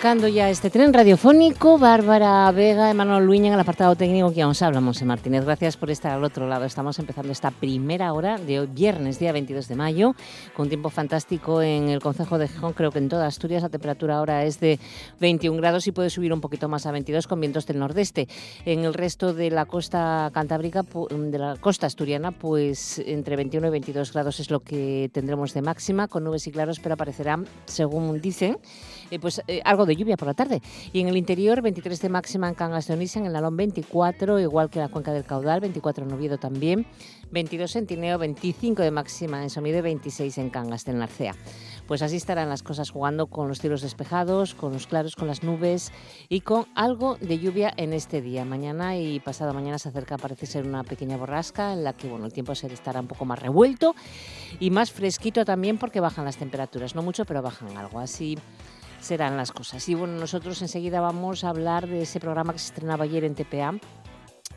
Arrancando ya este tren radiofónico, Bárbara Vega, Emanuel Luña en el apartado técnico que nos hablamos, Martínez. Gracias por estar al otro lado. Estamos empezando esta primera hora de hoy, viernes, día 22 de mayo, con tiempo fantástico en el Concejo de Gijón. Creo que en toda Asturias la temperatura ahora es de 21 grados y puede subir un poquito más a 22 con vientos del nordeste. En el resto de la costa cantábrica, de la costa asturiana, pues entre 21 y 22 grados es lo que tendremos de máxima, con nubes y claros, pero aparecerán, según dicen, eh, pues eh, algo de lluvia por la tarde. Y en el interior, 23 de máxima en Cangas de Onisa, en el Nalón 24, igual que la Cuenca del Caudal, 24 en Oviedo también, 22 en Tineo, 25 de máxima en Somiedo y 26 en Cangas del Narcea. Pues así estarán las cosas jugando con los cielos despejados, con los claros, con las nubes y con algo de lluvia en este día. Mañana y pasado mañana se acerca, parece ser una pequeña borrasca en la que bueno, el tiempo se estará un poco más revuelto y más fresquito también porque bajan las temperaturas. No mucho, pero bajan algo. Así serán las cosas. Y bueno, nosotros enseguida vamos a hablar de ese programa que se estrenaba ayer en TPA.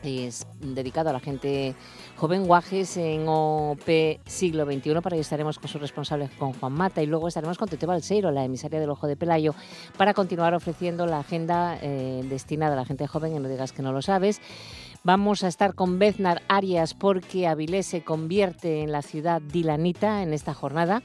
Es dedicado a la gente joven Guajes en OP siglo XXI. Para ello estaremos con sus responsables, con Juan Mata, y luego estaremos con Tete Balseiro, la emisaria del Ojo de Pelayo, para continuar ofreciendo la agenda eh, destinada a la gente joven, y no digas que no lo sabes. Vamos a estar con Beznar Arias porque Avilés se convierte en la ciudad dilanita en esta jornada.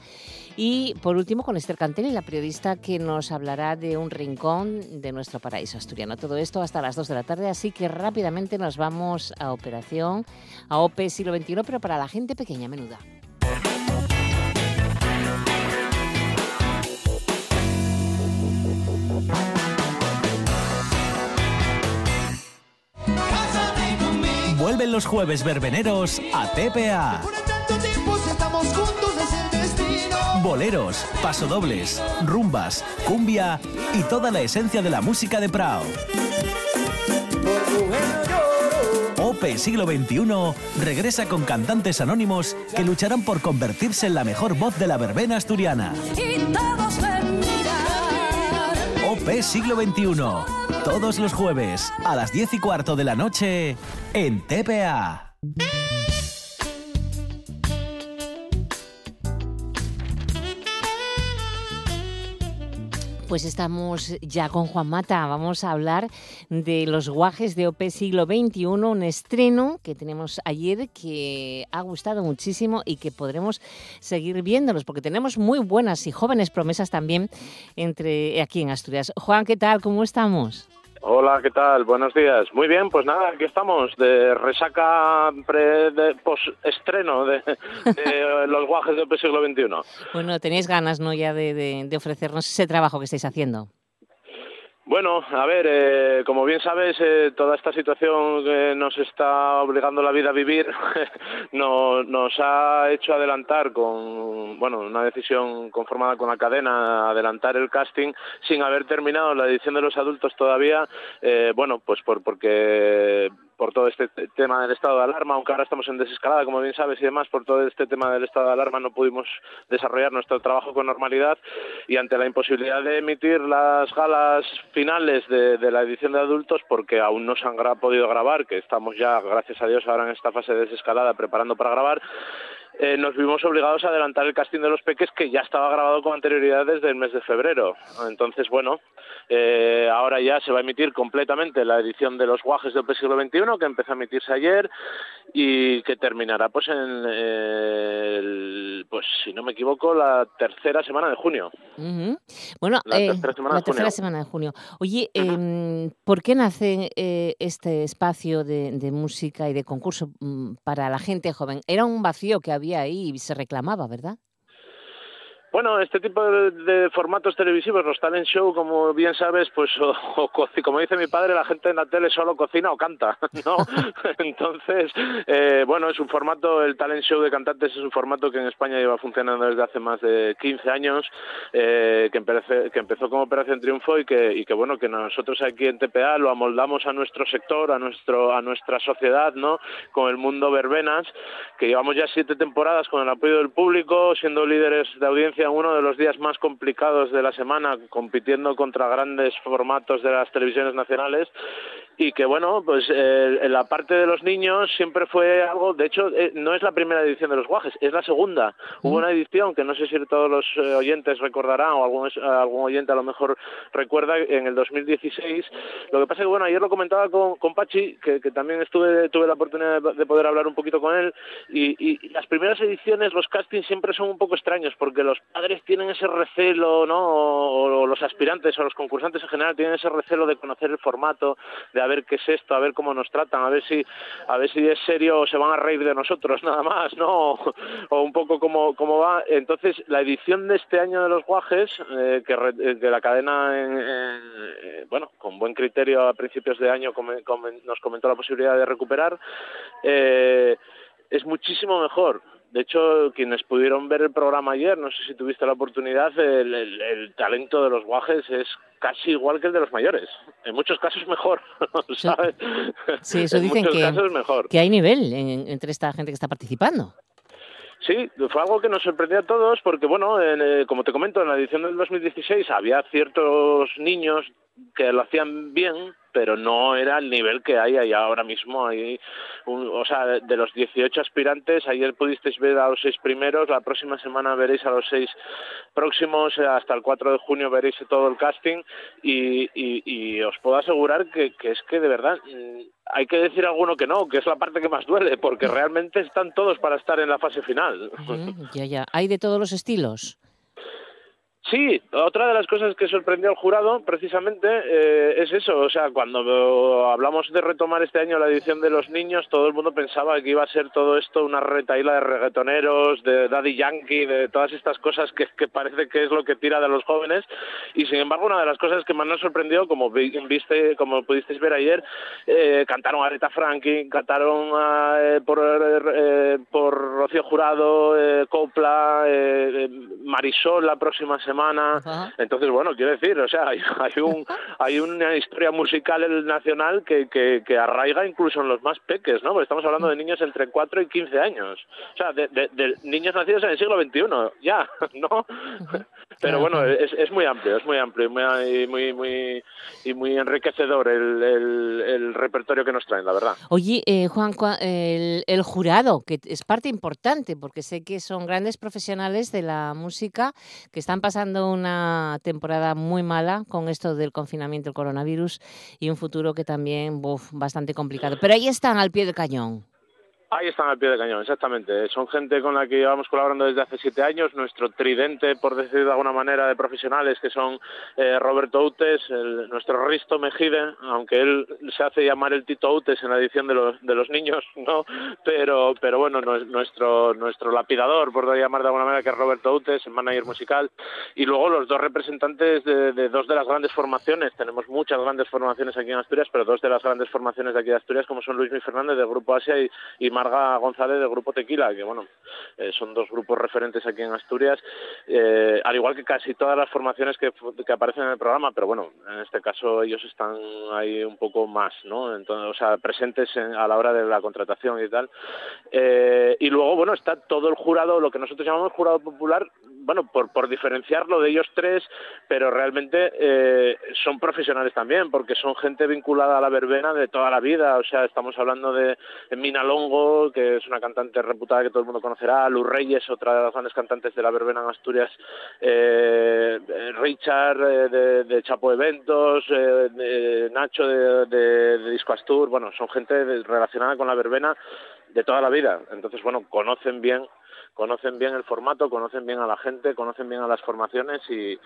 Y por último con Esther Cantelli, la periodista que nos hablará de un rincón de nuestro paraíso asturiano. Todo esto hasta las 2 de la tarde, así que rápidamente nos vamos a Operación, a OPE siglo XXI, pero para la gente pequeña, menuda. Vuelven los jueves verbeneros a TPA. Boleros, pasodobles, rumbas, cumbia y toda la esencia de la música de Prao. OPE siglo XXI regresa con cantantes anónimos que lucharán por convertirse en la mejor voz de la verbena asturiana. OPE siglo XXI todos los jueves a las 10 y cuarto de la noche en TPA. Pues estamos ya con Juan Mata. Vamos a hablar de los guajes de OP siglo XXI, un estreno que tenemos ayer que ha gustado muchísimo y que podremos seguir viéndolos porque tenemos muy buenas y jóvenes promesas también entre aquí en Asturias. Juan, ¿qué tal? ¿Cómo estamos? Hola, ¿qué tal? Buenos días. Muy bien, pues nada, aquí estamos de resaca pre, de post-estreno de, los guajes del siglo XXI. Bueno, tenéis ganas, ¿no?, ya de ofrecernos ese trabajo que estáis haciendo. Bueno, a ver, eh, como bien sabes, eh, toda esta situación que nos está obligando la vida a vivir no, nos ha hecho adelantar con, bueno, una decisión conformada con la cadena, adelantar el casting sin haber terminado la edición de los adultos todavía, eh, bueno, pues por, porque por todo este tema del estado de alarma, aunque ahora estamos en desescalada, como bien sabes, y demás, por todo este tema del estado de alarma no pudimos desarrollar nuestro trabajo con normalidad y ante la imposibilidad de emitir las galas finales de, la edición de adultos, porque aún no se han podido grabar, que estamos ya, gracias a Dios, ahora en esta fase de desescalada preparando para grabar, eh, nos vimos obligados a adelantar el casting de los peques que ya estaba grabado con anterioridad desde el mes de febrero. Entonces, bueno, eh, ahora ya se va a emitir completamente la edición de los guajes del siglo XXI que empezó a emitirse ayer y que terminará pues en el, pues si no me equivoco la tercera semana de junio. Bueno, la, eh, tercera, semana de junio. Oye, em, ¿por qué nace este espacio de, de música y de concurso mm, para la gente joven? Era un vacío que había ahí y se reclamaba, ¿verdad? Bueno, este tipo de, formatos televisivos, los talent show, como bien sabes, pues como dice mi padre, la gente en la tele solo cocina o canta, ¿no? Entonces, eh, bueno, es un formato, el talent show de cantantes es un formato que en España lleva funcionando desde hace más de 15 años, eh, que, empecé, que empezó como Operación Triunfo y que, y que, bueno, que nosotros aquí en TPA lo amoldamos a nuestro sector, a, nuestro, a nuestra sociedad, ¿no? Con el mundo verbenas, que llevamos ya siete temporadas con el apoyo del público, siendo líderes de audiencia uno de los días más complicados de la semana, compitiendo contra grandes formatos de las televisiones nacionales y que bueno, pues eh, en la parte de los niños siempre fue algo, de hecho eh, no es la primera edición de los guajes, es la segunda. Hubo una edición que no sé si todos los eh, oyentes recordarán o algún, algún oyente a lo mejor recuerda en el 2016. Lo que pasa es que bueno, ayer lo comentaba con, con Pachi, que, también estuve tuve la oportunidad de, poder hablar un poquito con él y, y, las primeras ediciones, los castings siempre son un poco extraños porque los padres tienen ese recelo, ¿no? O, los aspirantes o los concursantes en general tienen ese recelo de conocer el formato, de ver qué es esto, a ver cómo nos tratan, a ver si, a ver si es serio o se van a reír de nosotros nada más, ¿no? O, un poco cómo, cómo va. Entonces, la edición de este año de los guajes, eh, que, de la cadena, eh, bueno, con buen criterio a principios de año nos comentó la posibilidad de recuperar, eh, es muchísimo mejor. De hecho, quienes pudieron ver el programa ayer, no sé si tuviste la oportunidad, el, talento de los guajes es casi igual que el de los mayores. En muchos casos mejor, ¿sabes? Sí, eso dicen que, mejor. que hay nivel entre esta gente que está participando. Sí, fue algo que nos sorprendió a todos porque, bueno, eh, como te comento, en la edición del 2016 había ciertos niños que lo hacían bien, pero no era el nivel que hay ahí ahora mismo. Hay o sea, de los 18 aspirantes, ayer pudisteis ver a los seis primeros, la próxima semana veréis a los seis próximos, eh, hasta el 4 de junio veréis todo el casting y, y, os puedo asegurar que, que es que de verdad mm, hay que decir alguno que no, que es la parte que más duele, porque realmente están todos para estar en la fase final. ya, ya. ¿Hay de todos los estilos? Sí, otra de las cosas que sorprendió al jurado precisamente eh, es eso, o sea, cuando hablamos de retomar este año la edición de los niños, todo el mundo pensaba que iba a ser todo esto una retaíla de reggaetoneros, de Daddy Yankee, de todas estas cosas que, parece que es lo que tira de los jóvenes, y sin embargo una de las cosas que más nos sorprendió, como viste, como pudisteis ver ayer, eh, cantaron a Aretha Franklin, cantaron eh, por, por Rocío Jurado, Copla, Marisol la próxima semana, entonces, bueno, quiero decir, o sea, hay, un, hay una historia musical nacional que, que, arraiga incluso en los más peques, ¿no? Porque estamos hablando de niños entre 4 y 15 años. O sea, de, de, niños nacidos en el siglo XXI, ya, ¿no? Pero bueno, es, es muy amplio, es muy amplio y muy, muy, y muy enriquecedor el, el, repertorio que nos traen, la verdad. Oye, eh, Juan, el, el jurado, que es parte importante, porque sé que son grandes profesionales de la música que están pasando una temporada muy mala con esto del confinamiento, el coronavirus, y un futuro que también, uf, bastante complicado. Pero ahí están, al pie del cañón. Ahí están al pie del cañón, exactamente. Son gente con la que llevamos colaborando desde hace siete años. Nuestro tridente, por decir de alguna manera, de profesionales, que son eh, Roberto Utes, nuestro Risto Mejide, aunque él se hace llamar el Tito Utes en la edición de los, de niños, ¿no? Pero, pero bueno, nuestro, nuestro lapidador, por llamar de alguna manera, que es Roberto Utes, el manager musical. Y luego los dos representantes de, de dos de las grandes formaciones. Tenemos muchas grandes formaciones aquí en Asturias, pero dos de las grandes formaciones de aquí de Asturias, como son Luis Mi Fernández del Grupo Asia y Marga González del Grupo Tequila, que bueno, eh, son dos grupos referentes aquí en Asturias, eh, al igual que casi todas las formaciones que, que, aparecen en el programa, pero bueno, en este caso ellos están ahí un poco más, ¿no? Entonces, o sea, presentes a la hora de la contratación y tal. Eh, y luego, bueno, está todo el jurado, lo que nosotros llamamos jurado popular, bueno, por, diferenciarlo de ellos tres, pero realmente son profesionales también, porque son gente vinculada a la verbena de toda la vida, o sea, estamos hablando de, de Minalongo, que es una cantante reputada que todo el mundo conocerá, Luz Reyes, otra de las grandes cantantes de la verbena en Asturias, eh, Richard eh, de, Chapo Eventos, eh, Nacho de, Disco Astur, bueno, son gente relacionada con la verbena de toda la vida, entonces bueno, conocen bien conocen bien el formato, conocen bien a la gente, conocen bien a las formaciones y,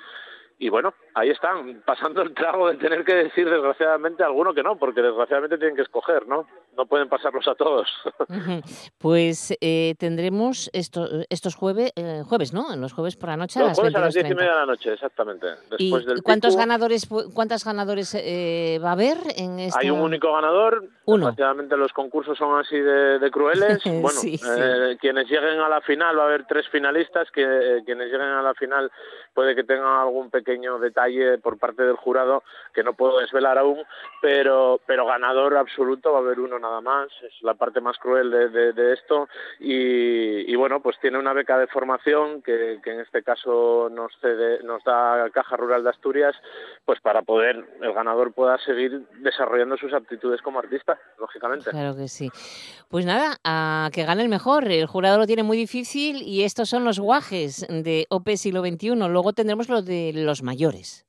y bueno, ahí están, pasando el trago de tener que decir desgraciadamente alguno que no, porque desgraciadamente tienen que escoger, ¿no? No pueden pasarlos a todos. Pues eh, tendremos esto, estos jueves, eh, jueves, ¿no? En los jueves por la noche a Los las jueves a las 10 y 22:30. media de la noche, exactamente. ¿Y Después del cuántos pico, ganadores, cuántas ganadores eh, va a haber en esta? Hay un único ganador. Uno. Desgraciadamente los concursos son así de, de crueles. Bueno, Sí, sí. eh, quienes lleguen a la final va a haber tres finalistas. Que eh, quienes lleguen a la final puede que tengan algún pequeño detalle por parte del jurado que no puedo desvelar aún, pero pero ganador absoluto va a haber uno nada más. Es la parte más cruel de, de- esto y, y bueno, pues tiene una beca de formación que, que en este caso nos cede, nos da Caja Rural de Asturias, pues para poder el ganador pueda seguir desarrollando sus aptitudes como artista, lógicamente. Claro que sí. Pues nada, a que gane el mejor. El jurado lo tiene muy difícil y estos son los guajes de OP siglo XXI. Luego tendremos los de los mayores.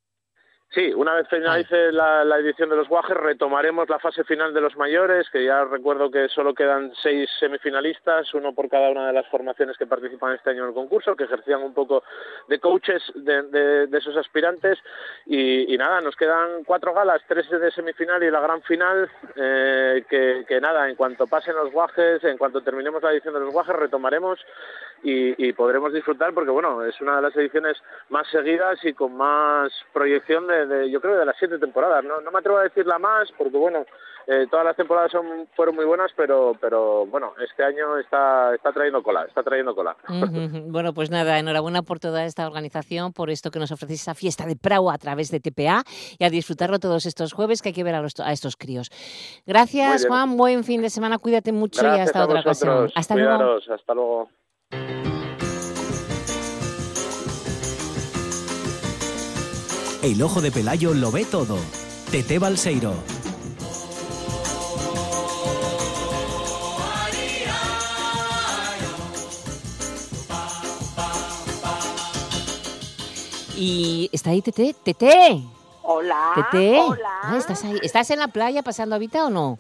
Sí, una vez finalice la, la edición de los Guajes, retomaremos la fase final de los mayores, que ya recuerdo que solo quedan seis semifinalistas, uno por cada una de las formaciones que participan este año en el concurso, que ejercían un poco de coaches de, de- de esos aspirantes. Y, y nada, nos quedan cuatro galas, tres de semifinal y la gran final, eh, que, que nada, en cuanto pasen los Guajes, en cuanto terminemos la edición de los Guajes, retomaremos y, y podremos disfrutar porque bueno es una de las ediciones más seguidas y con más proyección de, de, yo creo de las siete temporadas no no me atrevo a decir la más porque bueno eh, todas las temporadas son fueron muy buenas pero pero bueno este año está está trayendo cola está trayendo cola. Bueno, pues nada, enhorabuena por toda esta organización, por esto que nos ofrecéis esa fiesta de Prau a través de TPA y a disfrutarlo todos estos jueves que hay que ver a, los- a estos críos. Gracias. Juan. Buen fin de semana. Cuídate mucho y hasta otra ocasión. Hasta luego. hasta luego El ojo de Pelayo lo ve todo. Tete Balseiro. Y está ahí Tete. Tete. Hola. Tete. Hola. Ah, ¿estás ahí? ¿Estás en la playa pasando habita o no?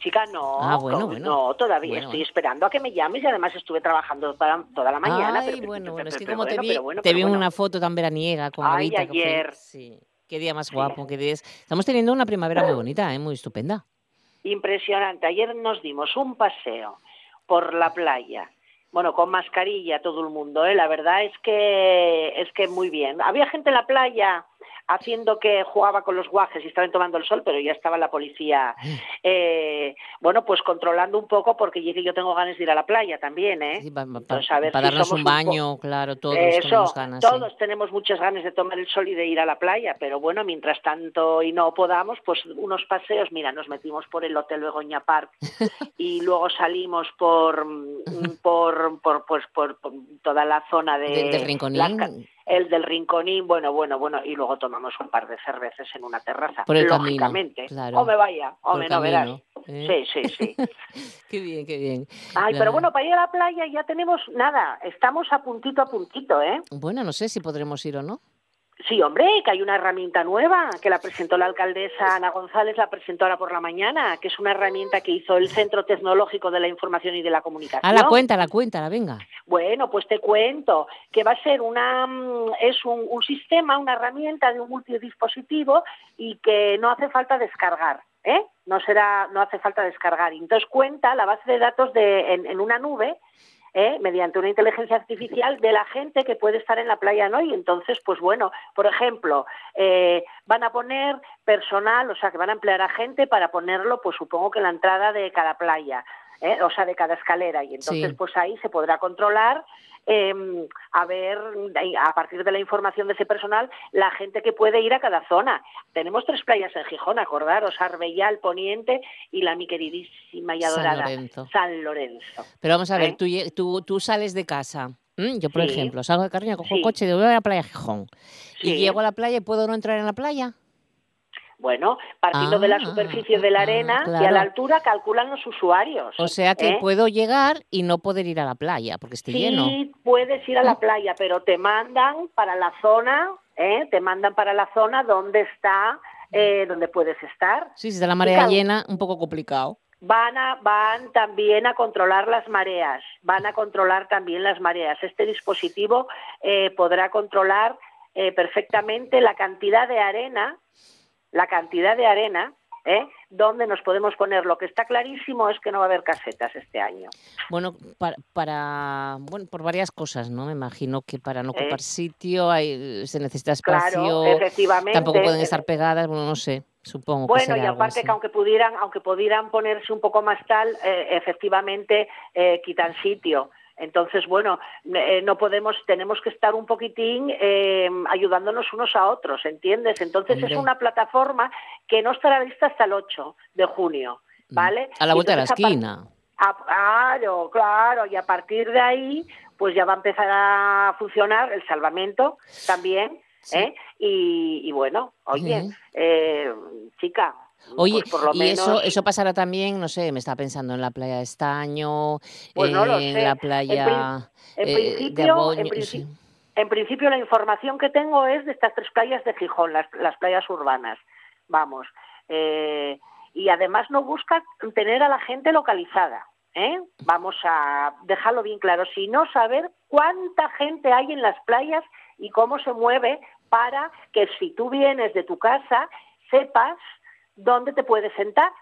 Chica, no. Ah, bueno, no, bueno. No, todavía Bueno, estoy esperando a que me llames y además estuve trabajando toda, toda la mañana. Ay, pero- bueno, pero- bueno, es que pero como te vi, te una foto tan veraniega con Ay, Habita. que fue- ayer. Sí. Qué día más guapo, qué día es. Estamos teniendo una primavera muy bonita, ¿eh? muy estupenda. Impresionante. Ayer nos dimos un paseo por la playa. Bueno, con mascarilla todo el mundo, ¿eh? La verdad es que es que muy bien. Había gente en la playa haciendo que jugaba con los guajes y estaban tomando el sol, pero ya estaba la policía, eh, bueno, pues controlando un poco porque yo tengo ganas de ir a la playa también, ¿eh? Sí, pa- pa- Entonces, a ver para si darnos un baño, claro, todos Eso, tenemos ganas. sí. todos tenemos muchas ganas de tomar el sol y de ir a la playa, pero bueno, mientras tanto y no podamos, pues unos paseos, mira, nos metimos por el Hotel Begoña Park y luego salimos por mm, por, por, pues, por, por toda la zona de Rinconín. las ca- el del Rinconín, bueno, bueno, bueno, y luego tomamos un par de cervezas en una terraza, Por el camino, lógicamente. claro. O me vaya, o Por me no verás. ¿eh? Sí, sí, sí. Qué bien, qué bien. Ay, pero bueno, para ir a la playa ya tenemos nada, estamos a puntito a puntito, ¿eh? Bueno, no sé si podremos ir o no. Sí, hombre, que hay una herramienta nueva que la presentó la alcaldesa Ana González, la presentó ahora por la mañana, que es una herramienta que hizo el Centro Tecnológico de la Información y de la Comunicación. A la cuenta, la cuenta, la venga. Bueno, pues te cuento que va a ser una mm, es un, un sistema, una herramienta de un multidispositivo y que no hace falta descargar, ¿eh? No será, no hace falta descargar. Y Entonces cuenta la base de datos de, en, en una nube. ¿Eh? mediante una inteligencia artificial de la gente que puede estar en la playa no y entonces pues bueno por ejemplo eh, van a poner personal o sea que van a emplear a gente para ponerlo pues supongo que en la entrada de cada playa ¿eh? o sea de cada escalera y entonces Sí. pues ahí se podrá controlar eh, a ver, a partir de la información de ese personal, la gente que puede ir a cada zona. Tenemos tres playas en Gijón, acordaros, Arbellal, Poniente y la mi queridísima y San adorada Lorenzo. San Lorenzo. Pero vamos a ver, ¿Eh? tú, tú, tú sales de casa. Yo, por Sí. ejemplo, salgo de Carriño, cojo el coche y voy a la playa de Gijón. Y llego a la playa y puedo no entrar en la playa. Bueno, partiendo de la Ah, superficie de la ah, arena y a la altura calculan los usuarios. O sea que ¿eh? puedo llegar y no poder ir a la playa porque esté Sí, lleno. puedes ir a la playa, pero te mandan para la zona, ¿eh? te mandan para la zona donde está, eh, donde puedes estar. Sí, si está la marea llena, un poco complicado. Van, a, van también a controlar las mareas, van a controlar también las mareas. Este dispositivo eh, podrá controlar eh, perfectamente la cantidad de arena, la cantidad de arena ¿eh? dónde nos podemos poner. Lo que está clarísimo es que no va a haber casetas este año. Bueno, para, para bueno, por varias cosas, ¿no? Me imagino que para no ocupar sitio hay, se necesita espacio. Claro, efectivamente. Tampoco pueden estar pegadas, bueno, no sé. Supongo bueno, que será y aparte que aunque pudieran, aunque pudieran ponerse un poco más tal, eh, efectivamente eh, quitan sitio. Entonces, bueno, eh, no podemos, tenemos que estar un poquitín eh, ayudándonos unos a otros, ¿entiendes? Entonces Hombre. es una plataforma que no estará lista hasta el 8 de junio, ¿vale? A la vuelta de la esquina. a- claro, claro, y a partir de ahí, pues ya va a empezar a funcionar el salvamento también, Sí. ¿eh? Y, y bueno, oye, eh, chica, Oye, pues por lo y menos... eso, eso pasará también, no sé, me está pensando en la playa de Estaño, Pues no lo en la playa En eh, de principio, en, sí. en principio la información que tengo es de estas tres playas de Gijón, las, las playas urbanas, vamos. Eh, y además no busca tener a la gente localizada. ¿eh? Vamos a dejarlo bien claro, sino saber cuánta gente hay en las playas y cómo se mueve para que si tú vienes de tu casa sepas dónde te puedes sentar.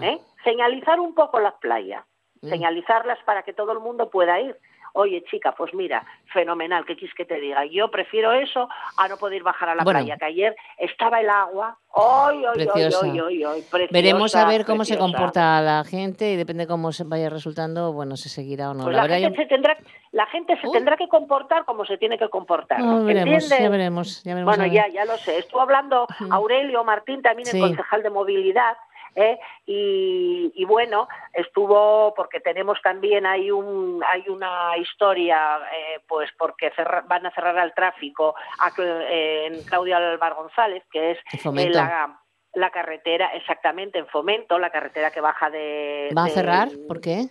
¿eh? Señalizar un poco las playas Mm. señalizarlas para que todo el mundo pueda ir. Oye, chica, pues mira, fenomenal, ¿qué quieres que te diga? Yo prefiero eso a no poder bajar a la Bueno. playa, que ayer estaba el agua. ¡Ay, ay, ay, ay, Veremos a ver cómo se comporta la gente y depende cómo se vaya resultando, bueno, se seguirá o no. Pues la gente se tendrá, la gente se tendrá que comportar como se tiene que comportar. No, veremos, ¿Entiendes? ya veremos, ya veremos. Bueno, ya, ya lo sé. Estuvo hablando Aurelio Martín, también Sí. el concejal de movilidad, ¿eh? y, y bueno, estuvo porque tenemos también hay un hay una historia, eh, pues porque cerra- van a cerrar al tráfico a eh, en Claudia Alvar González, que es eh, la, la carretera, exactamente en Fomento, la carretera que baja de... ¿Va a de- cerrar? ¿Por qué?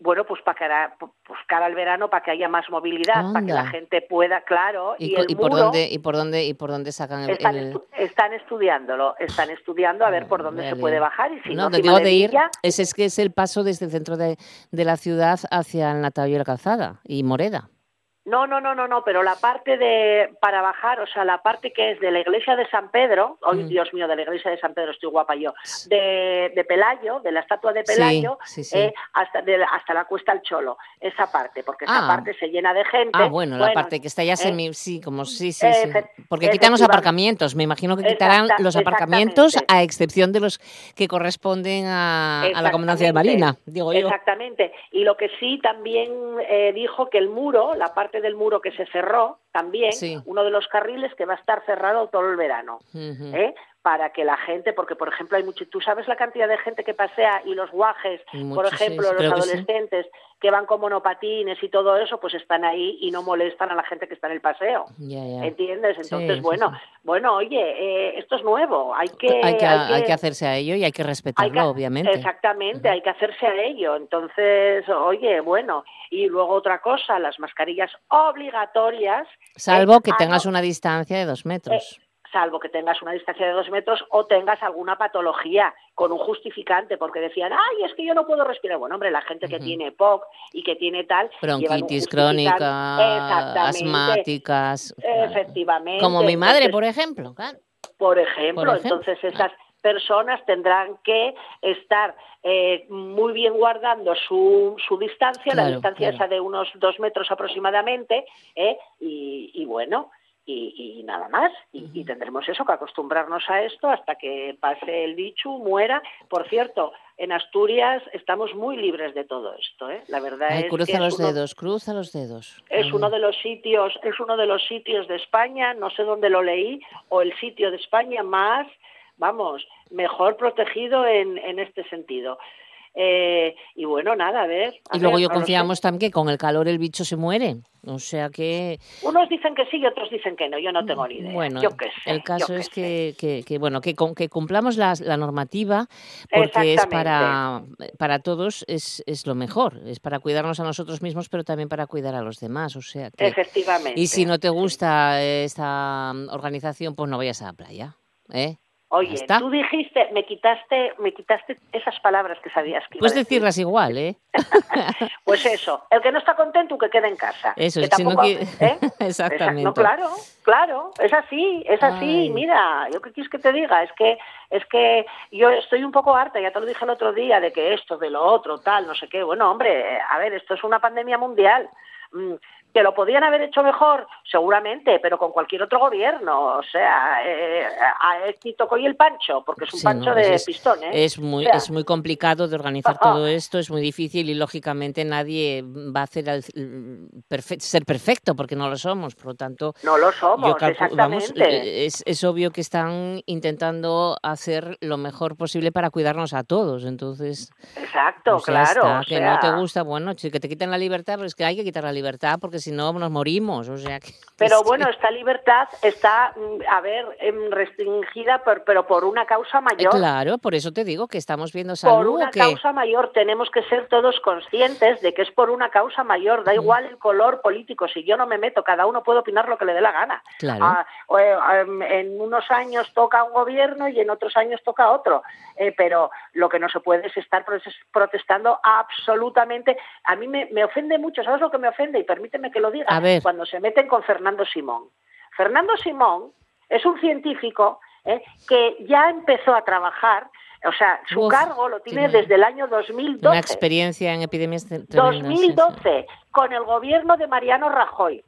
Bueno, pues para cara, pues cara al verano, para que haya más movilidad, para que la gente pueda, claro, ¿Y, y, co- el y por muro- dónde y por dónde y por dónde sacan el, están, el- estu- están estudiándolo, están estudiando a ver por dónde se puede bajar y si no, no, te digo de ir, ese es que es el paso desde el centro de, de la ciudad hacia el Natavío y la Calzada y Moreda. No, no, no, no, no, pero la parte de para bajar, o sea, la parte que es de la iglesia de San Pedro, hoy Mm. Dios mío, de la iglesia de San Pedro estoy guapa yo, de, de Pelayo, de la estatua de Pelayo, sí, sí. eh, hasta de la- hasta la Cuesta al Cholo, esa parte, porque esa Ah. parte se llena de gente. Ah, bueno, la parte que está ya eh, semi, sí, como sí, sí, eh, sí. Porque quitan los aparcamientos, me imagino que quitarán Exacta- los aparcamientos a excepción de los que corresponden a, a la comandancia de. Marina, digo yo. Exactamente. Y lo que sí también eh, dijo que el muro, la parte del muro que se cerró, también, Sí. uno de los carriles que va a estar cerrado todo el verano. ¿eh? Para que la gente, porque por ejemplo hay mucho, tú sabes la cantidad de gente que pasea y los guajes, por ejemplo, los creo que sí. adolescentes que van con monopatines y todo eso, pues están ahí y no molestan a la gente que está en el paseo. Ya. ¿Entiendes? Entonces, sí, bueno, sí. bueno, oye, eh, esto es nuevo, hay que, hay, que, hay hay que hacerse a ello y hay que hay respetarlo, que- obviamente. Exactamente, hay que hacerse a ello. Entonces, oye, bueno, y luego otra cosa, las mascarillas obligatorias, Salvo eh, que ah, tengas una distancia de dos metros. Salvo que tengas una distancia de dos metros o tengas alguna patología con un justificante, porque decían, ay, es que yo no puedo respirar. Bueno, hombre, la gente que tiene POC y que tiene tal, Bronquitis crónica, asmáticas. claro. Efectivamente. Como mi madre, Entonces, por ejemplo. claro. por ejemplo, Por ejemplo, entonces esas personas tendrán que estar eh, muy bien guardando su, su distancia, la Claro, distancia claro. esa de unos dos metros aproximadamente, ¿eh? y, y bueno, y, y nada más. Y, y tendremos eso, que acostumbrarnos a esto hasta que pase el bicho, muera. Por cierto, en Asturias estamos muy libres de todo esto, ¿eh? La verdad Ay, es cruza que los uno- dedos, cruza los dedos. es uno de los sitios, es uno de los sitios de España, no sé dónde lo leí, o el sitio de España más, vamos, mejor protegido en, en este sentido. Eh, y bueno, nada, a ver. a Y luego ver, yo confiamos también que con el calor el bicho se muere. O sea que, Unos dicen que sí y otros dicen que no, yo no tengo ni idea. bueno, yo qué sé, el caso es que, que, que, bueno, que, con- que cumplamos las- la, normativa porque es para, para todos es, es lo mejor. Es para cuidarnos a nosotros mismos, pero también para cuidar a los demás. O sea que, Efectivamente. y si no te gusta esta mm, organización, pues no vayas a la playa. ¿eh? Oye, tú dijiste, me quitaste, me quitaste esas palabras que sabías que iba Puedes decirlas igual, ¿eh? pues eso, el que no está contento que quede en casa. Eso, que tampoco, ¿eh? Exactamente. No, claro, claro, es así, es así. Mira, yo qué quieres que te diga, es que es que yo estoy un poco harta, ya te lo dije el otro día, de que esto, de lo otro, tal, no sé qué. Bueno, hombre, a ver, esto es una pandemia mundial. ¿Que lo podían haber hecho mejor? Seguramente, pero con cualquier otro gobierno. O sea, eh, a tocó y el pancho, porque es un pancho de es, pistón. ¿eh? Es muy, es muy complicado de organizar todo esto, es muy difícil y lógicamente nadie va a hacer ser perfecto, porque no lo somos. Por lo tanto, no lo somos, exactamente. es, es, obvio que están intentando hacer lo mejor posible para cuidarnos a todos. Entonces, exacto, pues claro. que no te gusta, bueno, que te quiten la libertad, pero es que hay que quitar la libertad porque si no nos morimos, o sea Pero bueno, esta libertad está, mm, a ver, em, restringida, por, pero por una causa mayor. Claro, por eso te digo que estamos viendo salud. Por una causa mayor, tenemos que ser todos conscientes de que es por una causa mayor, da igual el color político, si yo no me meto, cada uno puede opinar lo que le dé la gana. Claro. Ah, eh, em, en unos años toca un gobierno y en otros años toca otro, eh, pero lo que no se puede es estar protestando absolutamente. A mí me, me ofende mucho, ¿sabes lo que me ofende? Y permíteme que lo diga, cuando se meten con Fernando Simón. Fernando Simón es un científico ¿eh? que ya empezó a trabajar, o sea, su cargo lo tiene, desde el año 2012. Una experiencia en epidemias 2012, con el gobierno de Mariano Rajoy,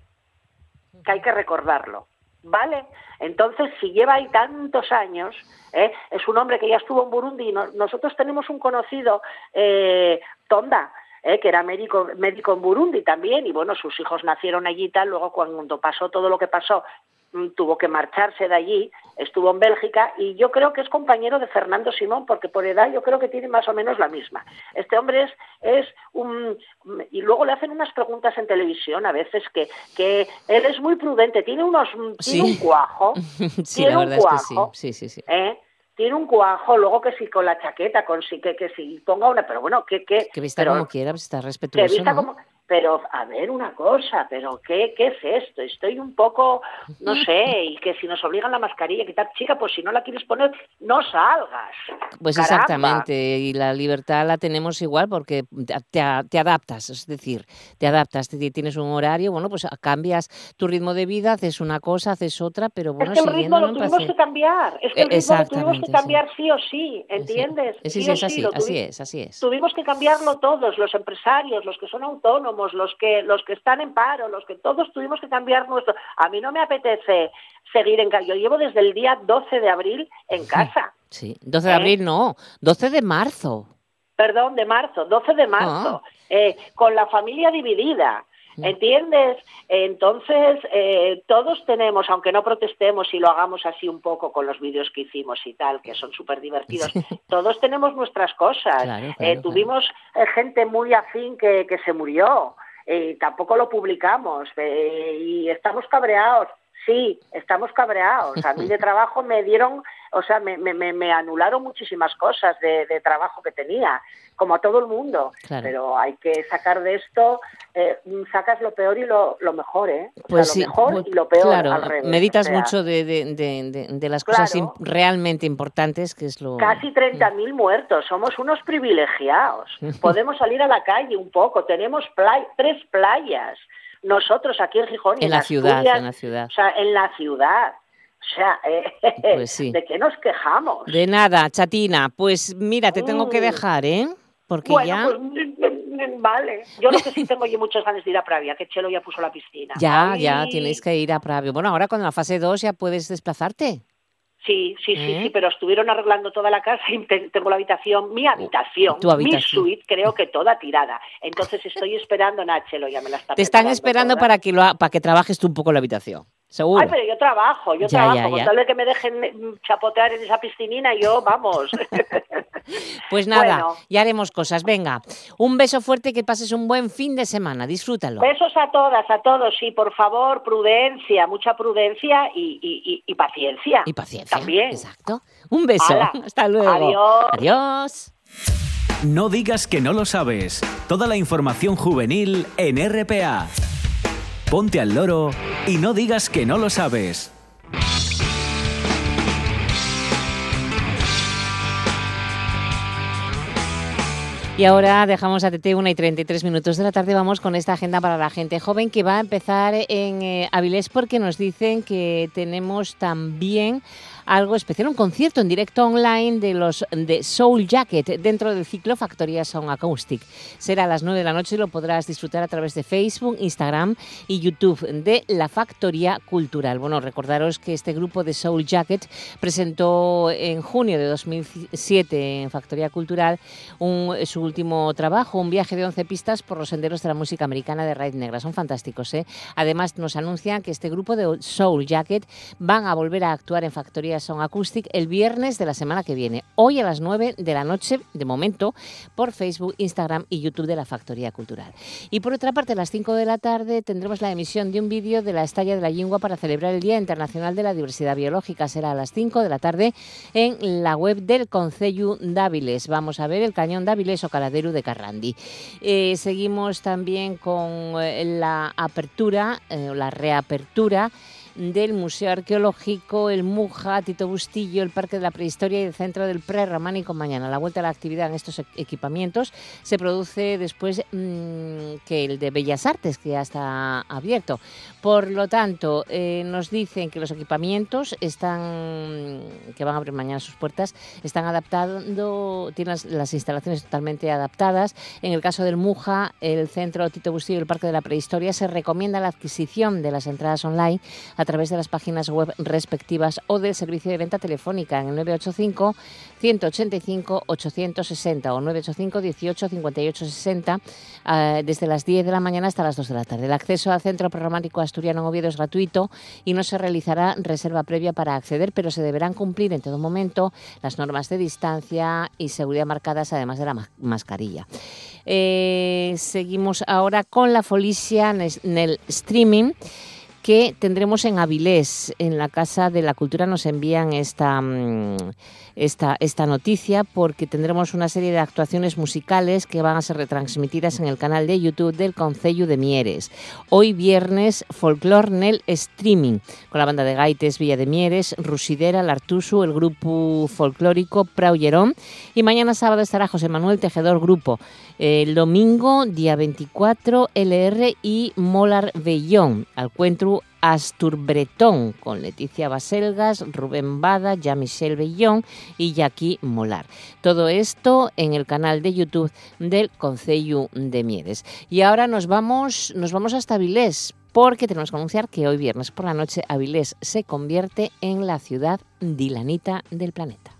que hay que recordarlo. ¿Vale? Entonces, si lleva ahí tantos años, ¿eh? es un hombre que ya estuvo en Burundi. nosotros tenemos un conocido, eh, Tonda, ¿eh? que era médico, médico en Burundi también, y bueno, sus hijos nacieron allí y tal, luego cuando pasó todo lo que pasó, mm, tuvo que marcharse de allí, estuvo en Bélgica y yo creo que es compañero de Fernando Simón porque por edad yo creo que tiene más o menos la misma. Este hombre es, es un... y luego le hacen unas preguntas en televisión a veces que, que él es muy prudente, tiene unos... tiene un cuajo, sí, la verdad es que sí, sí, sí. ¿eh? Tiene un cuajo, luego que si con la chaqueta, con que, que si ponga una, pero bueno, que que que vista como quiera, pues está respetuoso, como pero a ver una cosa, pero ¿qué, ¿qué es esto? Estoy un poco, no sé, y que si nos obligan la mascarilla, quitar, chica, pues si no la quieres poner, no salgas. Pues exactamente, y la libertad la tenemos igual porque te, te, adaptas, es decir, te adaptas, tienes un horario, bueno, pues cambias tu ritmo de vida, haces una cosa, haces otra, pero bueno, es que el ritmo lo tuvimos que cambiar, es que el ritmo lo tuvimos que cambiar sí, o sí, ¿entiendes? Sí, sí, es así, así es, así es. Tuvimos que cambiarlo todos, los empresarios, los que son autónomos, los que, los que están en paro, los que todos tuvimos que cambiar nuestro. A mí no me apetece seguir en casa. Yo llevo desde el día 12 de abril en casa. Sí, 12 de abril ¿Eh? no, 12 de marzo. Perdón, de marzo, 12 de marzo, ah. eh, con la familia dividida. ¿Entiendes? Entonces, eh, todos tenemos, aunque no protestemos y lo hagamos así un poco con los vídeos que hicimos y tal, que son súper divertidos, todos tenemos nuestras cosas. Eh, tuvimos eh, gente muy afín que, que se murió. y tampoco lo publicamos y estamos cabreados. Sí, estamos cabreados. A mí de trabajo me dieron, o sea, me, me, me anularon muchísimas cosas de, de, trabajo que tenía, como a todo el mundo. Pero hay que sacar de esto, eh, sacas lo peor y lo, lo mejor, ¿eh? O pues sea, lo mejor y lo peor claro, al revés. Meditas o sea, mucho de, de, las cosas realmente importantes, que es lo... Casi 30.000 muertos, somos unos privilegiados. Podemos salir a la calle un poco, tenemos play- tres playas. Nosotros aquí en Gijón y En la ciudad, en la ciudad. O sea, en la ciudad. O sea, eh, Pues sí. ¿de qué nos quejamos? De nada, chatina. Pues mira, te tengo que Mm. dejar, ¿eh? Porque bueno, ya... pues, vale. Yo lo que sí tengo yo muchas ganas de ir a Pravia, que Chelo ya puso la piscina. Ya, Ay. ya, tienes que ir a Pravio. Bueno, ahora con la fase 2 ya puedes desplazarte. Sí, sí, sí, ¿Eh? sí, pero estuvieron arreglando toda la casa y te- tengo la habitación, mi habitación, Tu habitación. mi suite, creo que toda tirada. Entonces estoy esperando, Nachelo, ya me la está Te están esperando toda. para que, lo, ha- para que trabajes tú un poco la habitación. Seguro. Ay, pero yo trabajo, yo Ya, trabajo. ya, Con tal de que me dejen chapotear en esa piscinina, yo, vamos. Pues nada, Bueno. ya haremos cosas. Venga, un beso fuerte que pases un buen fin de semana. Disfrútalo. Besos a todas, a todos, y por favor, prudencia, mucha prudencia y, y- y- y paciencia. Y paciencia. También. Exacto. Un beso. Hasta luego. Adiós. Adiós. No digas que no lo sabes. Toda la información juvenil en RPA. Ponte al loro y no digas que no lo sabes. Y ahora dejamos a TT 1 y 33 minutos de la tarde. Vamos con esta agenda para la gente joven que va a empezar en eh, Avilés porque nos dicen que tenemos también algo especial, un concierto en directo online de los de Soul Jacket dentro del ciclo Factoría Sound Acoustic. Será a las 9 de la noche y lo podrás disfrutar a través de Facebook, Instagram y YouTube de la Factoría Cultural. Bueno, recordaros que este grupo de Soul Jacket presentó en junio de 2007 en Factoría Cultural su último trabajo, un viaje de 11 pistas por los senderos de la música americana de Raid Negra. Son fantásticos, ¿eh? Además nos anuncian que este grupo de Soul Jacket van a volver a actuar en Factoría son Acoustic el viernes de la semana que viene, hoy a las 9 de la noche, de momento, por Facebook, Instagram y YouTube de la Factoría Cultural. Y por otra parte, a las 5 de la tarde tendremos la emisión de un vídeo de la Estalla de la Lengua para celebrar el Día Internacional de la Diversidad Biológica. Será a las 5 de la tarde en la web del Concello Dáviles. Vamos a ver el cañón Dáviles o Caladero de Carrandi. Eh, seguimos también con eh, la apertura, eh, la reapertura del Museo Arqueológico, el Muja, Tito Bustillo, el Parque de la Prehistoria y el Centro del Prerrománico mañana. La vuelta a la actividad en estos equipamientos se produce después mm, que el de Bellas Artes, que ya está abierto. Por lo tanto, eh, nos dicen que los equipamientos están, que van a abrir mañana sus puertas, están adaptando, tienen las, instalaciones totalmente adaptadas. En el caso del Muja, el Centro Tito Bustillo y el Parque de la Prehistoria, se recomienda la adquisición de las entradas online a través de las páginas web respectivas o del servicio de venta telefónica en el 985 185 860 o 985 18 58 60 desde las 10 de la mañana hasta las 2 de la tarde. El acceso al Centro Programático Asturiano en Oviedo es gratuito y no se realizará reserva previa para acceder, pero se deberán cumplir en todo momento las normas de distancia y seguridad marcadas, además de la mascarilla. Eh, seguimos ahora con la Folicia en el streaming que tendremos en Avilés, en la Casa de la Cultura nos envían esta, mm, esta, esta noticia porque tendremos una serie de actuaciones musicales que van a ser retransmitidas en el canal de YouTube del Concello de Mieres. Hoy viernes, Folklore Nel Streaming, con la banda de gaites Villa de Mieres, Rusidera, Lartusu, el grupo folclórico Praullerón y mañana sábado estará José Manuel Tejedor Grupo. El domingo, día 24, LR y Molar Bellón, al encuentro Astur Bretón, con Leticia Baselgas, Rubén Bada, Jean-Michel Bellón y Jackie Molar. Todo esto en el canal de YouTube del Concello de Mieres. Y ahora nos vamos, nos vamos hasta Avilés, porque tenemos que anunciar que hoy viernes por la noche Avilés se convierte en la ciudad dilanita del planeta.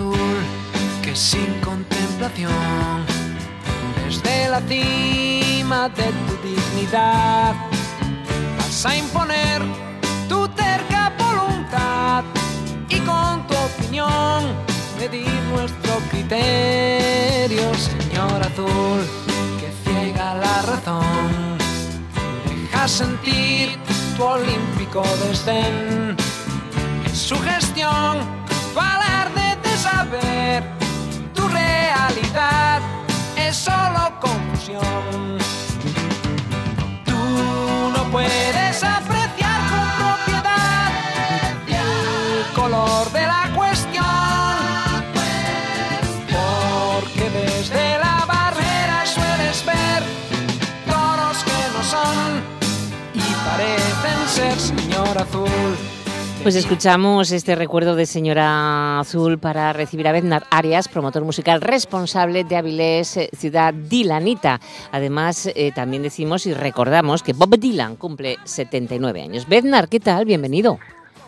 azul, que sin contemplación, desde la cima de tu dignidad, vas a imponer tu terca voluntad y con tu opinión medir nuestro criterio, Señor azul, que ciega la razón, deja sentir tu olímpico desdén. En su gestión de tu realidad es solo confusión. Tú no puedes apreciar con propiedad el color de la cuestión, porque desde la barrera sueles ver toros que no son y parecen ser señor azul. Pues escuchamos este recuerdo de Señora Azul para recibir a Bednar Arias, promotor musical responsable de Avilés, eh, ciudad dilanita. Además, eh, también decimos y recordamos que Bob Dylan cumple 79 años. Bednar, ¿qué tal? Bienvenido.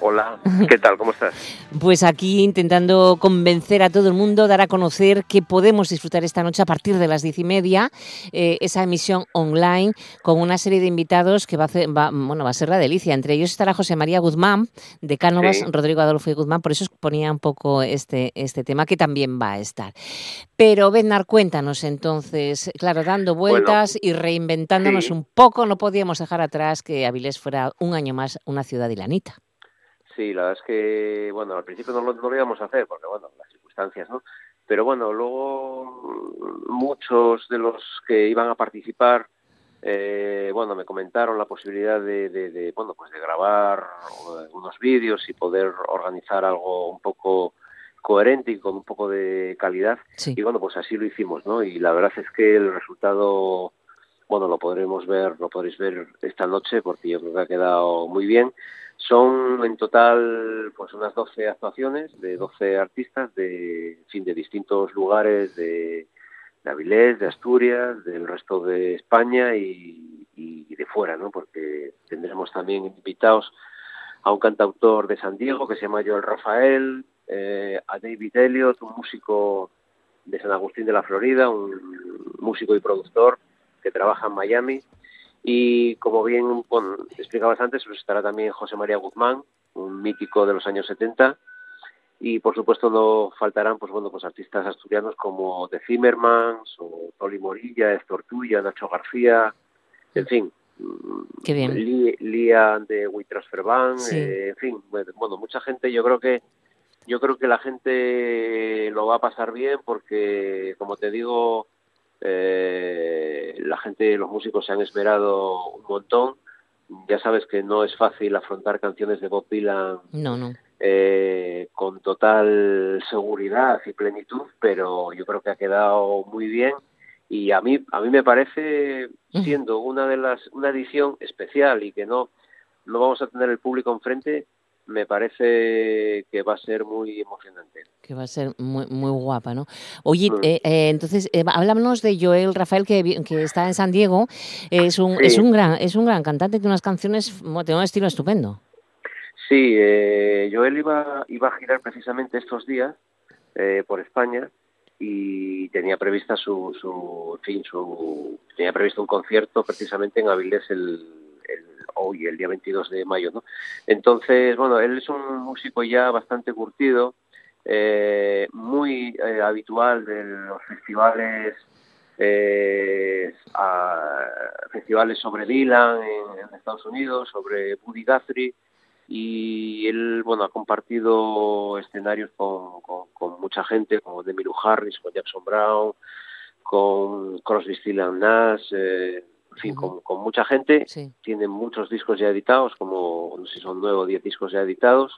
Hola, ¿qué tal? ¿Cómo estás? Pues aquí intentando convencer a todo el mundo, dar a conocer que podemos disfrutar esta noche a partir de las diez y media eh, esa emisión online con una serie de invitados que va a, ser, va, bueno, va a ser la delicia. Entre ellos estará José María Guzmán de Cánovas, Sí. Rodrigo Adolfo y Guzmán, por eso ponía un poco este, este tema que también va a estar. Pero Bednar, cuéntanos entonces, claro, dando vueltas y reinventándonos sí. un poco, no podíamos dejar atrás que Avilés fuera un año más una ciudad ilanita. Sí, la verdad es que, bueno, al principio no lo, no lo íbamos a hacer porque, bueno, las circunstancias, ¿no? Pero bueno, luego muchos de los que iban a participar, eh, bueno, me comentaron la posibilidad de, de, de, bueno, pues de grabar unos vídeos y poder organizar algo un poco coherente y con un poco de calidad. Sí. Y bueno, pues así lo hicimos, ¿no? Y la verdad es que el resultado, bueno, lo podremos ver, lo podréis ver esta noche porque yo creo que ha quedado muy bien. Son en total pues unas 12 actuaciones de 12 artistas de, en fin, de distintos lugares de, de Avilés, de Asturias, del resto de España y, de fuera, ¿no? Porque tendremos también invitados a un cantautor de San Diego que se llama Joel Rafael, eh, a David Elliot, un músico de San Agustín de la Florida, un músico y productor que trabaja en Miami. Y como bien bueno, explicabas antes, pues estará también José María Guzmán, un mítico de los años 70. Y por supuesto no faltarán pues bueno pues artistas asturianos como The Zimmermans o Toli Morilla, Héctor Tuya, Nacho García, en fin, Qué bien. Lian de We Transfer Sí. eh, en fin, bueno, mucha gente, yo creo que yo creo que la gente lo va a pasar bien porque, como te digo, eh, la gente, los músicos se han esmerado un montón. Ya sabes que no es fácil afrontar canciones de Bob Dylan No, no. eh, con total seguridad y plenitud, pero yo creo que ha quedado muy bien y a mí a mí me parece siendo una de las una edición especial y que no no vamos a tener el público enfrente me parece que va a ser muy emocionante. Que va a ser muy, muy guapa, ¿no? Oye, Mm. eh, eh, entonces, eh, háblanos de Joel Rafael, que, que está en San Diego. Es un, Sí. es un, gran, es un gran cantante, tiene unas canciones, tiene un estilo estupendo. Sí, eh, Joel iba, iba a girar precisamente estos días eh, por España y tenía prevista su, su, en fin, su, tenía previsto un concierto precisamente en Avilés el, hoy, el día 22 de mayo, ¿no? Entonces, bueno, él es un músico ya bastante curtido, eh, muy eh, habitual de los festivales eh, a- festivales sobre Dylan en, en Estados Unidos, sobre Buddy Guthrie y él bueno ha compartido escenarios con, con, mucha gente como Demilu Harris, con Jackson Brown, con Crosby, Stills and Nash, eh, en fin, con, con mucha gente. Sí. Tiene muchos discos ya editados, como no sé si son nueve o diez discos ya editados.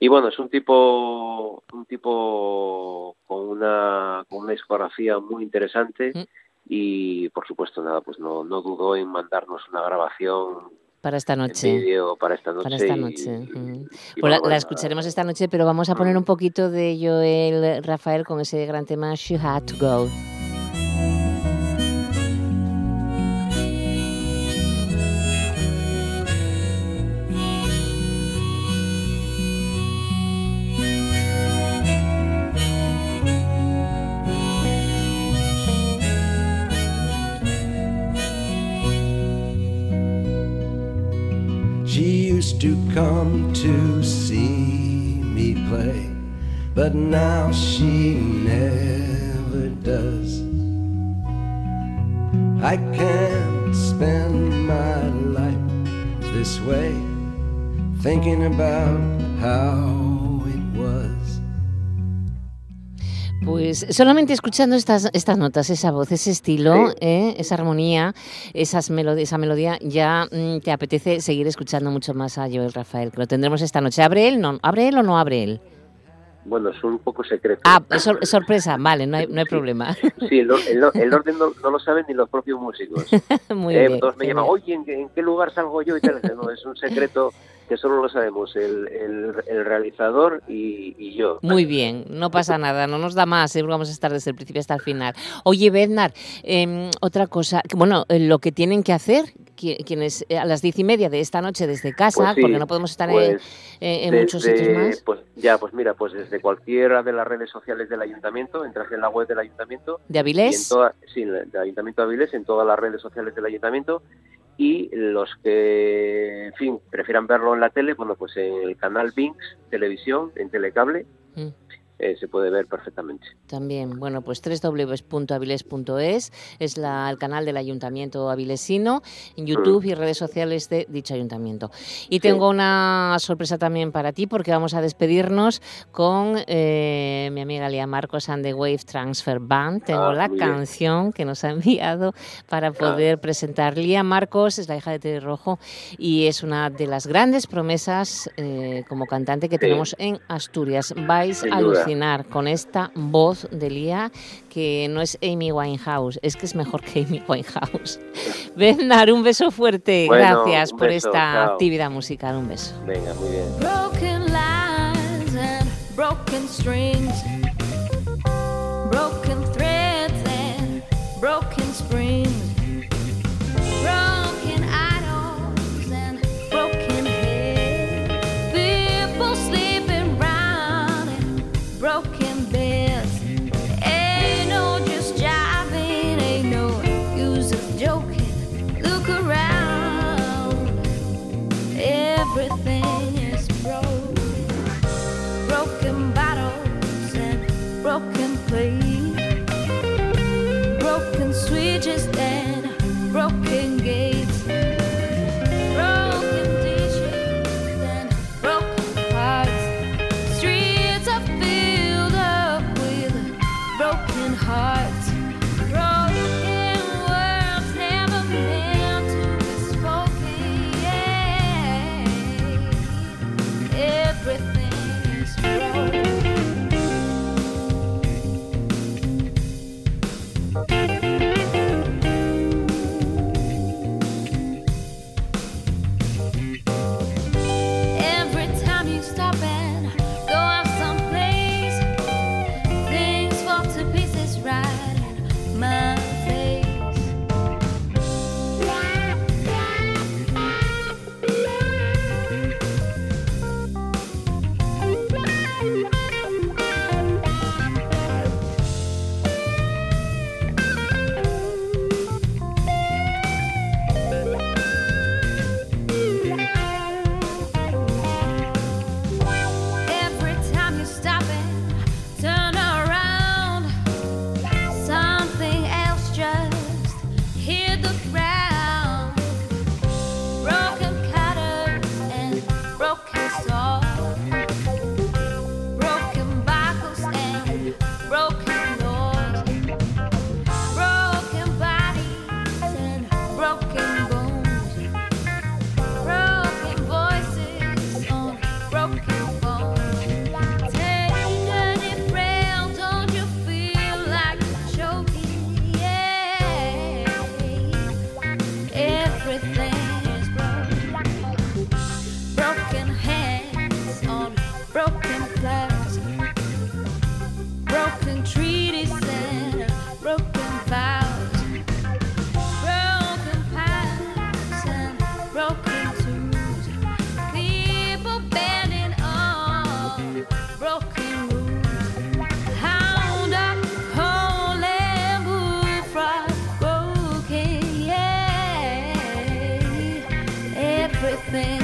Y bueno, es un tipo, un tipo con una, con una discografía muy interesante Mm. y por supuesto nada, pues no, no dudó en mandarnos una grabación Para esta noche. para esta noche. Para esta noche. y- mm. y Pues la, bueno, la escucharemos esta noche, pero vamos a poner un poquito de Joel Rafael con ese gran tema She Had to Go. Come to see me play, but now she never does. I can't spend my life this way, thinking about how Pues solamente escuchando estas, estas notas, esa voz, ese estilo, Sí. ¿eh? esa armonía, esas melod- esa melodía, ya mm, te apetece seguir escuchando mucho más a Joel Rafael, que lo tendremos esta noche. ¿Abre él? No, ¿Abre él o no abre él? Bueno, es un poco secreto. Ah, es sor- es sorpresa, vale, no hay, no hay problema. Sí, el, el- el orden no, no lo saben ni los propios músicos. Muy Eh, bien. todos me llaman, oye, ¿en, qué- en qué lugar salgo yo? Y tal. No, es un secreto que solo lo sabemos el, el, el realizador y, y, yo. Muy bien, no pasa nada, no nos da más, vamos a estar desde el principio hasta el final. Oye, Bednar, eh, otra cosa, bueno, eh, lo que tienen que hacer quienes eh, a las diez y media de esta noche desde casa, Pues sí, porque no podemos estar en, pues eh, en muchos sitios más, Pues ya, pues mira, pues desde cualquiera de las redes sociales del ayuntamiento, entras en la web del ayuntamiento de en Avilés. toda, sí, del Ayuntamiento de Avilés, en todas las redes sociales del Ayuntamiento y los que, en fin, prefieran verlo en la tele, bueno, pues en el canal Vinx Televisión, en Telecable, Mm. Eh, se puede ver perfectamente. También, bueno, pues www.avilés.es es la, el canal del Ayuntamiento Avilesino, en YouTube y redes sociales de dicho ayuntamiento. Y tengo una sorpresa también para ti porque vamos a despedirnos con eh, mi amiga Lía Marcos and the Wave Transfer Band. Tengo Ah, la muy bien. canción que nos ha enviado para poder presentar. Lía Marcos es la hija de Tere Rojo y es una de las grandes promesas eh, como cantante que Sí. tenemos en Asturias. Vais a. alucinar con esta voz de Lía que no es Amy Winehouse, es que es mejor que Amy Winehouse. Bernard, un beso fuerte. Bueno, Gracias un por beso, esta chao. actividad musical. Un beso. Venga, muy bien. Everything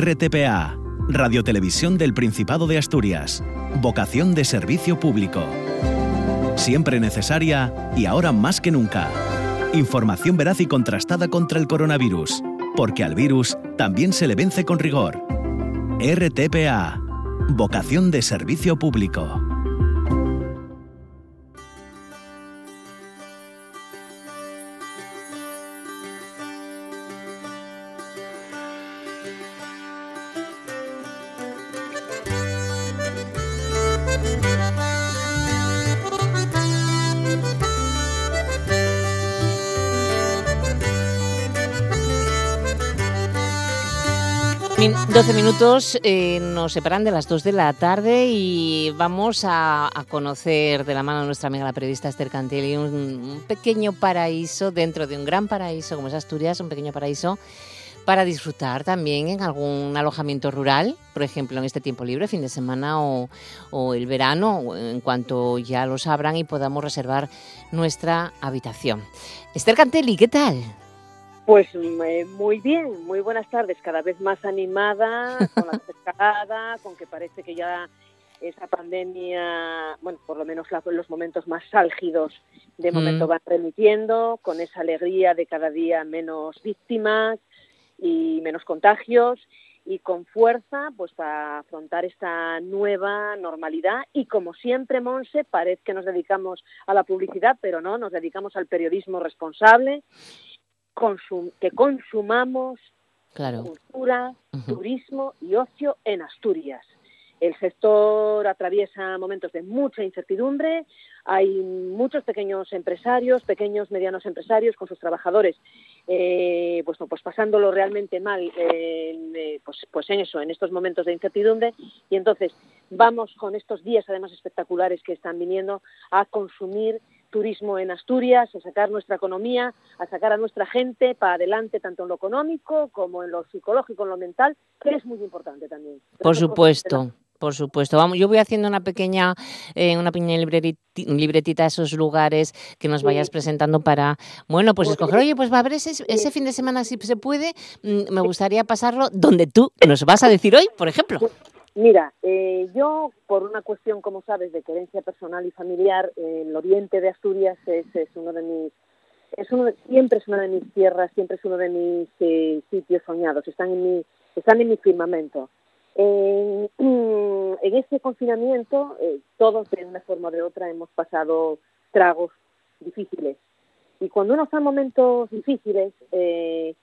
RTPA, Radiotelevisión del Principado de Asturias. Vocación de servicio público. Siempre necesaria y ahora más que nunca. Información veraz y contrastada contra el coronavirus. Porque al virus también se le vence con rigor. RTPA. Vocación de servicio público. 12 minutos eh, nos separan de las 2 de la tarde y vamos a, conocer de la mano de nuestra amiga la periodista Esther Cantelli un, un pequeño paraíso dentro de un gran paraíso como es Asturias, un pequeño paraíso para disfrutar también en algún alojamiento rural, por ejemplo en este tiempo libre, fin de semana o, o el verano, en cuanto ya los abran y podamos reservar nuestra habitación. Esther Cantelli, ¿qué tal? Pues eh, muy bien, muy buenas tardes, cada vez más animada, con la escalada, con que parece que ya esa pandemia, bueno, por lo menos la- los momentos más álgidos de Mm. momento van remitiendo, con esa alegría de cada día menos víctimas y menos contagios y con fuerza pues para afrontar esta nueva normalidad y como siempre Monse parece que nos dedicamos a la publicidad pero no nos dedicamos al periodismo responsable consum- que consumamos Claro. cultura, turismo y ocio en Asturias. El sector atraviesa momentos de mucha incertidumbre. Hay muchos pequeños empresarios, pequeños, medianos empresarios con sus trabajadores, eh, pues, no, pues pasándolo realmente mal, eh, pues, pues en eso, en estos momentos de incertidumbre. Y entonces vamos con estos días, además espectaculares que están viniendo, a consumir turismo en Asturias, a sacar nuestra economía, a sacar a nuestra gente para adelante, tanto en lo económico como en lo psicológico, en lo mental, que es muy importante también. Por supuesto, por supuesto. Vamos, yo voy haciendo una pequeña, eh, una pequeña libreti- libretita a esos lugares que nos Sí. vayas presentando para, bueno, pues Pues, escoger, oye, pues va a haber ese, ese fin de semana si se puede, mm, me gustaría pasarlo donde tú nos vas a decir hoy, por ejemplo. Mira, eh, yo por una cuestión, como sabes, de querencia personal y familiar, eh, el oriente de Asturias es, es uno de mis, es uno de- siempre es una de mis tierras, siempre es uno de mis eh, sitios soñados, están en mi, están en mi firmamento. En, en ese confinamiento, eh, todos de una forma o de otra hemos pasado tragos difíciles. Y cuando uno está en momentos difíciles, eh,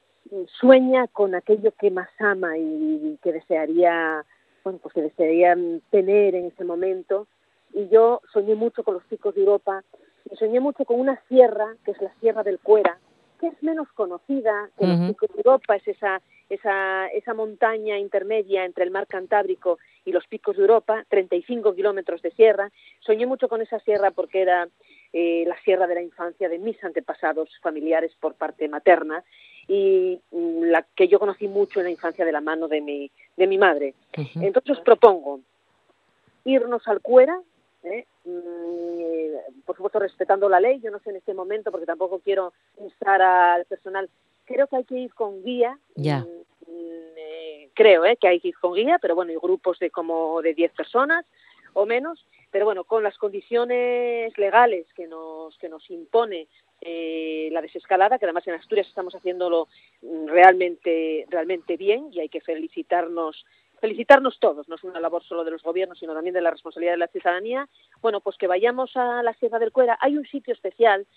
sueña con aquello que más ama y que desearía, bueno, pues que desearían tener en ese momento. Y yo soñé mucho con los picos de Europa y soñé mucho con una sierra, que es la Sierra del Cuera, que es menos conocida que los picos de Europa, es esa, esa, esa montaña intermedia entre el mar Cantábrico y los picos de Europa, 35 kilómetros de sierra. Soñé mucho con esa sierra porque era eh, la sierra de la infancia de mis antepasados familiares por parte materna y mm, la que yo conocí mucho en la infancia de la mano de mi, de mi madre. Entonces os propongo irnos al Cuera, ¿eh? Mm, por supuesto respetando la ley, yo no sé en este momento porque tampoco quiero instar al personal, creo que hay que ir con guía, Ya. mm, creo ¿eh? que hay que ir con guía, pero bueno, hay grupos de como de 10 personas o menos, pero bueno, con las condiciones legales que nos, que nos impone eh, la desescalada, que además en Asturias estamos haciéndolo mm, realmente, realmente bien y hay que felicitarnos felicitarnos todos, no es una labor solo de los gobiernos, sino también de la responsabilidad de la ciudadanía. Bueno, pues que vayamos a la Sierra del Cuera. Hay un sitio especial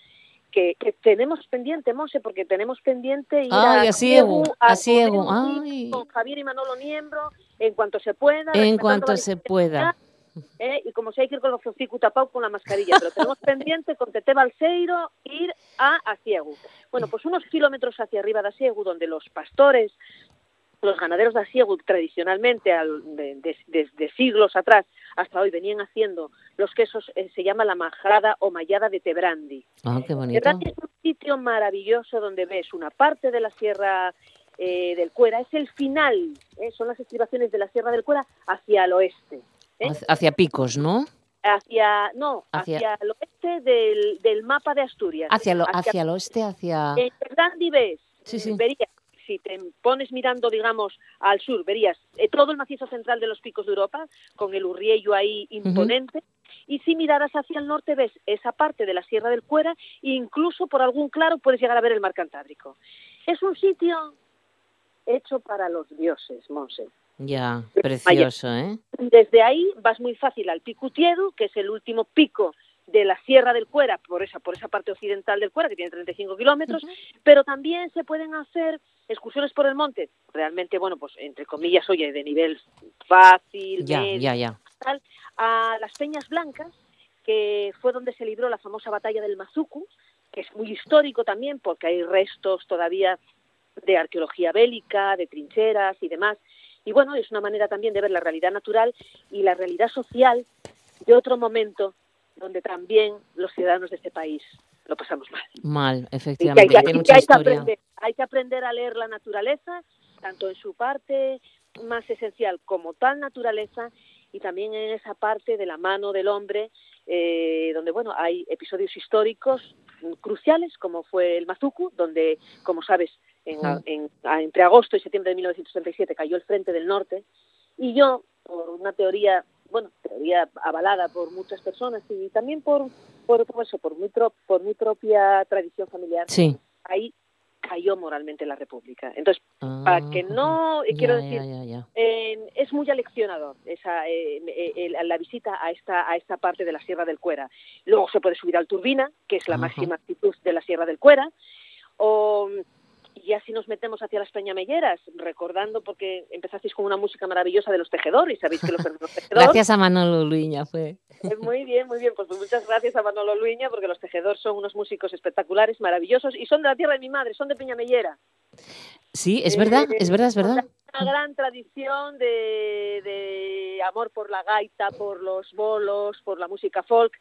que, que tenemos pendiente, Monse, porque tenemos pendiente ir Ay, a a Siegu, a ay. sitio con Javier y Manolo Niembro en cuanto se pueda. En cuanto se pueda. ¿Eh? y como si hay que ir con los hocico tapado con la mascarilla, pero tenemos pendiente con Tete Balseiro ir a Asiegu. Bueno, pues unos kilómetros hacia arriba de Asiegu, donde los pastores, los ganaderos de Asiegu tradicionalmente, al- de, siglos atrás hasta hoy, venían haciendo los quesos, eh, se llama la majada o mallada de Tebrandi. Ah, qué bonito. Tebrandi es un sitio maravilloso donde ves una parte de la sierra eh, del Cuera, es el final, ¿eh? son las estribaciones de la sierra del Cuera hacia el oeste. ¿Eh? Hacia- picos, ¿no? hacia no Hacia- hacia, el oeste del, del mapa de Asturias Hacia, lo, hacia el oeste, hacia... en Tebrandi ves Sí, sí. verías si te pones mirando digamos al sur verías eh, todo el macizo central de los picos de Europa con el Urriello ahí imponente y si miraras hacia el norte ves esa parte de la Sierra del Cuera e incluso por algún claro puedes llegar a ver el mar Cantábrico. Es un sitio hecho para los dioses, Monse. Ya, precioso, ¿eh? Desde ahí vas muy fácil al Pico Utiedu, que es el último pico de la Sierra del Cuera, por esa, por esa parte occidental del Cuera, que tiene 35 kilómetros, pero también se pueden hacer excursiones por el monte, realmente, bueno, pues entre comillas, oye, de nivel fácil, Ya, medio, ya, ya. tal, a las Peñas Blancas, que fue donde se libró la famosa batalla del Mazucu, que es muy histórico también porque hay restos todavía de arqueología bélica, de trincheras y demás. Y bueno, es una manera también de ver la realidad natural y la realidad social de otro momento donde también los ciudadanos de este país lo pasamos mal. Mal, Y que hay, efectivamente, que- mucha hay que aprender, hay que aprender a leer la naturaleza, tanto en su parte más esencial como tal naturaleza, y también en esa parte de la mano del hombre, eh, donde bueno hay episodios históricos cruciales, como fue el Mazucu, donde, como sabes, en, en- entre agosto y septiembre de 1937 cayó el Frente del Norte, y yo, por una teoría, bueno, teoría avalada por muchas personas y también por, por, por eso, por mi, pro- por mi propia tradición familiar, Sí. ahí cayó moralmente la República. Entonces, para que no, eh, Ya, quiero decir, ya, ya. eh, es muy aleccionador esa, eh, eh, la visita a esta, a esta parte de la Sierra del Cuera. Luego se puede subir al Turbina, que es la Ajá. máxima altitud de la Sierra del Cuera, o y ya si nos metemos hacia las Peñamelleras, recordando porque empezasteis con una música maravillosa de los tejedores, sabéis que los, los tejedores... Gracias a Manolo Luña fue. Eh, Muy bien, muy bien. Pues muchas gracias a Manolo Luña, porque los tejedores son unos músicos espectaculares, maravillosos, y son de la tierra de mi madre, son de Peñamellera. Sí, es verdad, Eh, es verdad, es verdad. Una gran tradición de, de amor por la gaita, por los bolos, por la música folk.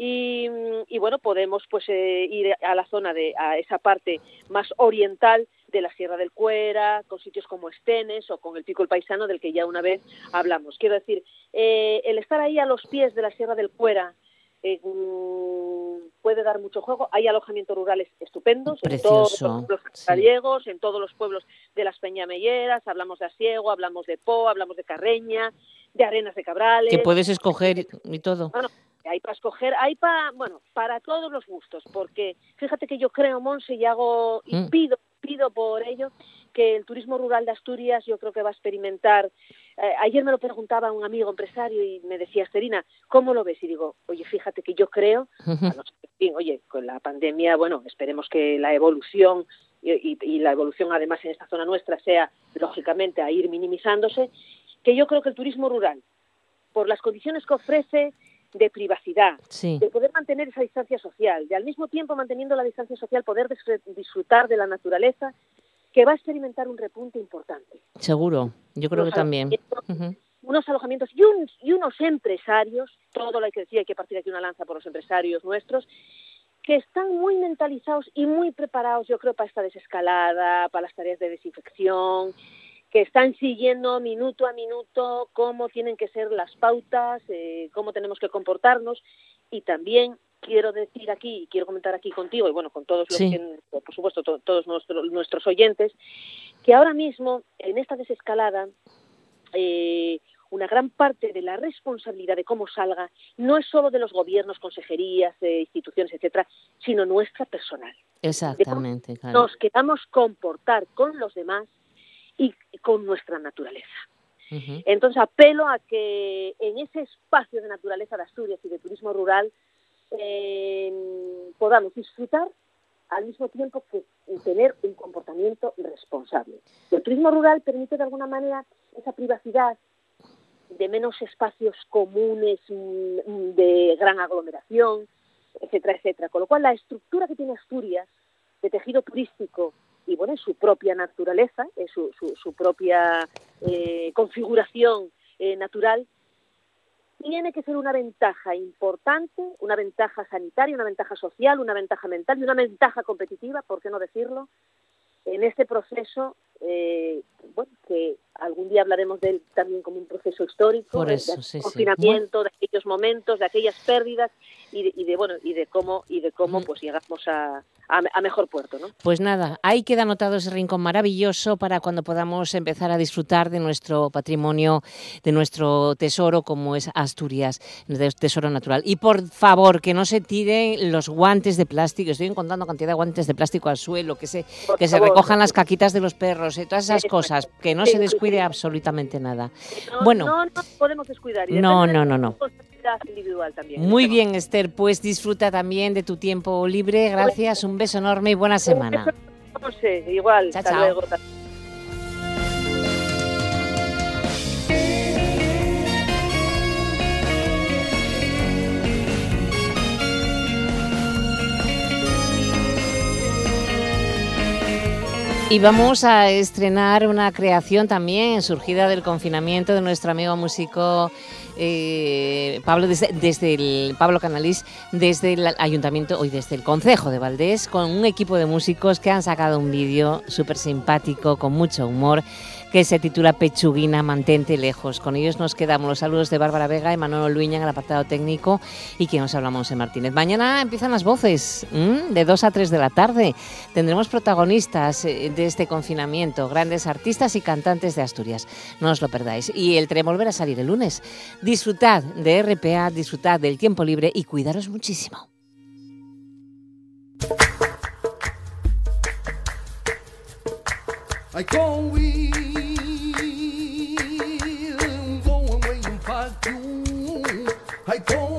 Y, y bueno, podemos pues eh, ir a la zona de a esa parte más oriental de la Sierra del Cuera, con sitios como Estenes o con el Pico el Paisano, del que ya una vez hablamos. Quiero decir, eh, el estar ahí a los pies de la Sierra del Cuera eh, mm, puede dar mucho juego. Hay alojamientos rurales estupendos en todos Precioso, los pueblos sí. en todos los pueblos de las Peñamelleras, hablamos de Asiego, hablamos de Po, hablamos de Carreña, de Arenas de Cabrales. Que puedes escoger y- y todo. Bueno, hay para escoger, hay para, bueno, para todos los gustos, porque fíjate que yo creo, Monse, y hago, y Mm. pido, pido por ello, que el turismo rural de Asturias yo creo que va a experimentar. eh, ayer me lo preguntaba un amigo empresario y me decía, Esterina, ¿cómo lo ves? Y digo, oye, fíjate que yo creo, no ser oye, con la pandemia, bueno, esperemos que la evolución y, y- y la evolución además en esta zona nuestra sea, lógicamente, a ir minimizándose, que yo creo que el turismo rural, por las condiciones que ofrece de privacidad, Sí. de poder mantener esa distancia social, de al mismo tiempo manteniendo la distancia social poder disfr- disfrutar de la naturaleza, que va a experimentar un repunte importante. Seguro, yo creo que también. Unos alojamientos y, un- y unos empresarios, todo lo que decir, hay que partir aquí una lanza por los empresarios nuestros, que están muy mentalizados y muy preparados, yo creo, para esta desescalada, para las tareas de desinfección, que están siguiendo minuto a minuto cómo tienen que ser las pautas, eh, cómo tenemos que comportarnos y también quiero decir aquí y quiero comentar aquí contigo y bueno con todos los Sí. que, por supuesto to- todos nuestro- nuestros oyentes que ahora mismo en esta desescalada eh, una gran parte de la responsabilidad de cómo salga no es solo de los gobiernos, consejerías, eh, instituciones, etcétera, sino nuestra personal. Exactamente, claro. Nos queramos comportar con los demás y con nuestra naturaleza. Entonces apelo a que en ese espacio de naturaleza de Asturias y de turismo rural eh, podamos disfrutar al mismo tiempo que tener un comportamiento responsable. El turismo rural permite de alguna manera esa privacidad de menos espacios comunes mm, de gran aglomeración, etcétera, etcétera. Con lo cual la estructura que tiene Asturias de tejido turístico y bueno, en su propia naturaleza, en su, su, su propia eh, configuración eh, natural, tiene que ser una ventaja importante, una ventaja sanitaria, una ventaja social, una ventaja mental y una ventaja competitiva, ¿por qué no decirlo? En este proceso, eh, bueno, que algún día hablaremos de él también como un proceso histórico, Por de- eso, de sí, sí. confinamiento, de aquellos momentos, de aquellas pérdidas y de, y de, bueno y de cómo y de cómo pues llegamos a, a, a mejor puerto, ¿no? Pues nada, ahí queda anotado ese rincón maravilloso para cuando podamos empezar a disfrutar de nuestro patrimonio, de nuestro tesoro como es Asturias, de tesoro natural. Y por favor, que no se tiren los guantes de plástico. Estoy encontrando cantidad de guantes de plástico al suelo, que se, Por que se favor. recojan las caquitas de los perros, y todas esas cosas. Que no Sí, se sí, descuide absolutamente nada. No, Bueno. no, no podemos descuidar. y No, no, no, no. individual también. Muy bien, Esther, pues disfruta también de tu tiempo libre. Gracias, un beso enorme y buena semana. No sé, igual. Chao, hasta chao. luego. Y vamos a estrenar una creación también surgida del confinamiento de nuestro amigo músico eh, Pablo desde, desde el Pablo Canalís desde el ayuntamiento hoy desde el concejo de Valdés con un equipo de músicos que han sacado un vídeo súper simpático con mucho humor que se titula Pechuguina, mantente lejos. Con ellos nos quedamos los saludos de Bárbara Vega y Manolo Luña en el apartado técnico y que nos habla Monse Martínez. Mañana empiezan las voces, de 2 a 3 de la tarde. Tendremos protagonistas eh, de este confinamiento, grandes artistas y cantantes de Asturias. No os lo perdáis. Y el tren volverá a salir el lunes. Disfrutad de RPA, disfrutad del tiempo libre y cuidaros muchísimo. I go